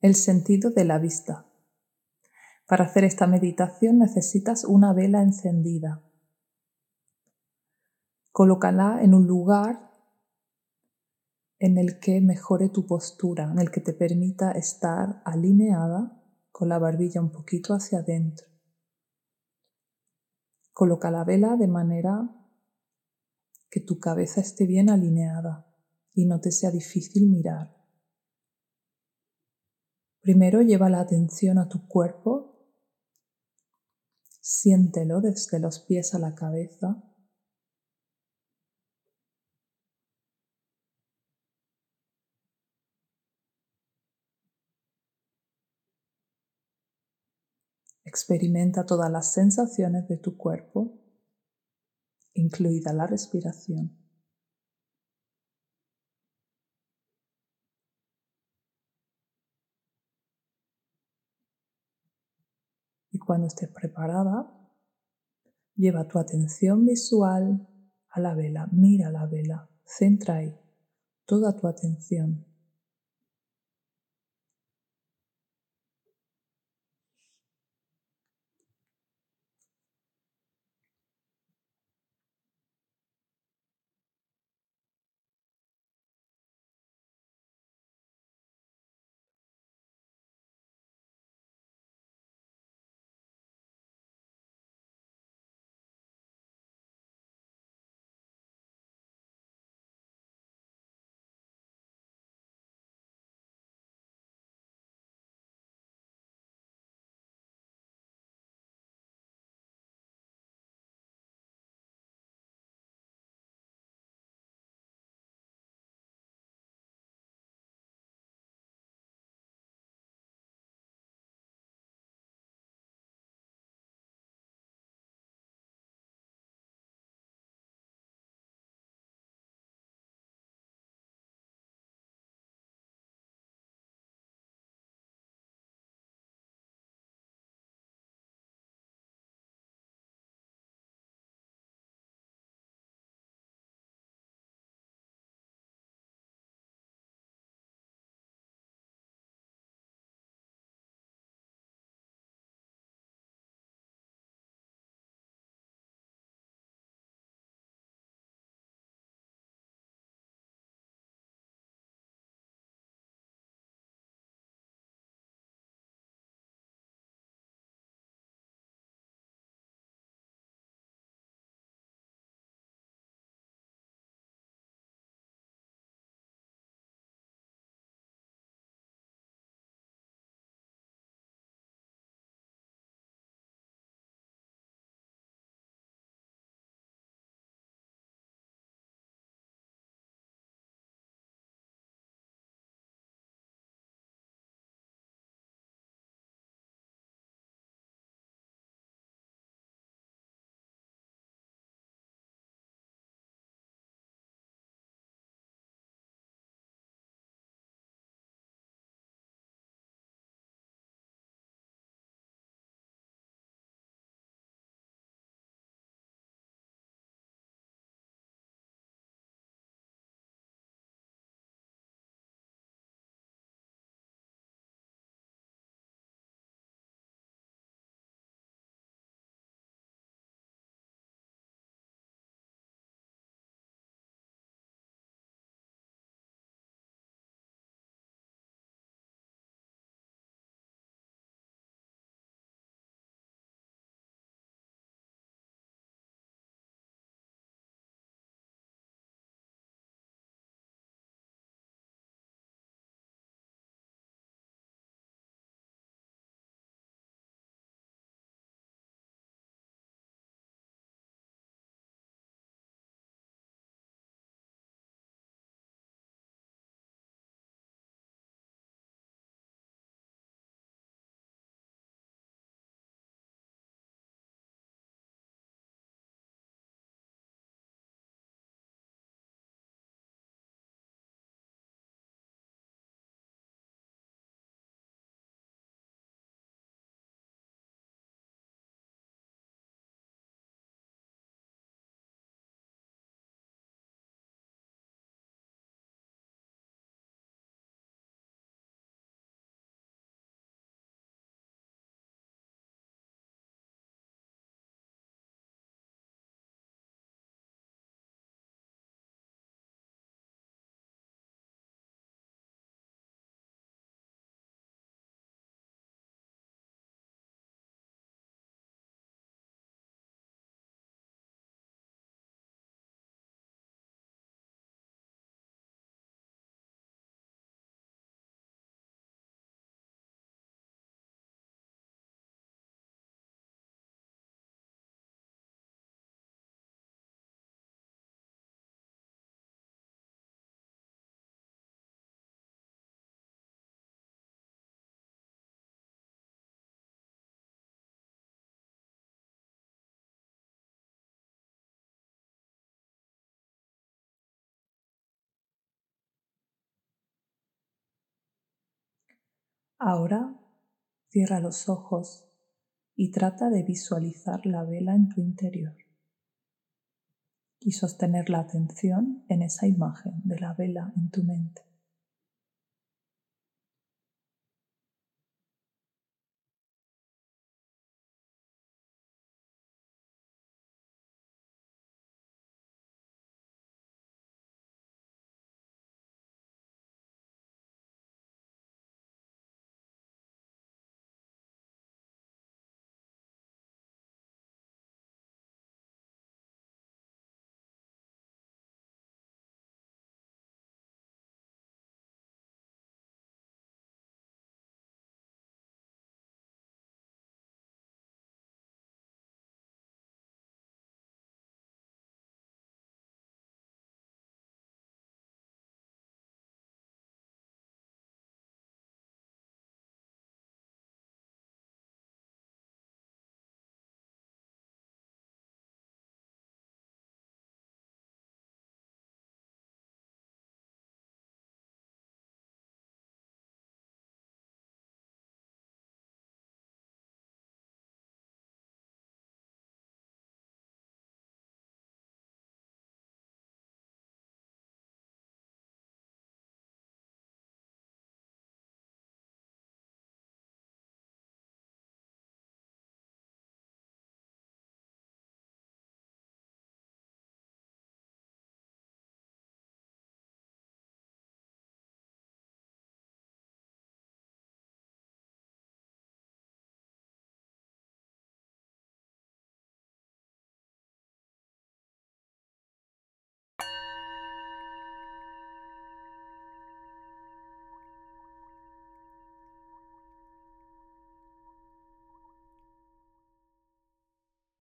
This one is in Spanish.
El sentido de la vista. Para hacer esta meditación necesitas una vela encendida. Colócala en un lugar en el que mejore tu postura, en el que te permita estar alineada con la barbilla un poquito hacia adentro. Coloca la vela de manera que tu cabeza esté bien alineada y no te sea difícil mirar. Primero lleva la atención a tu cuerpo, siéntelo desde los pies a la cabeza. Experimenta todas las sensaciones de tu cuerpo, incluida la respiración. Y cuando estés preparada, lleva tu atención visual a la vela, mira la vela, centra ahí toda tu atención. Ahora cierra los ojos y trata de visualizar la vela en tu interior y sostener la atención en esa imagen de la vela en tu mente.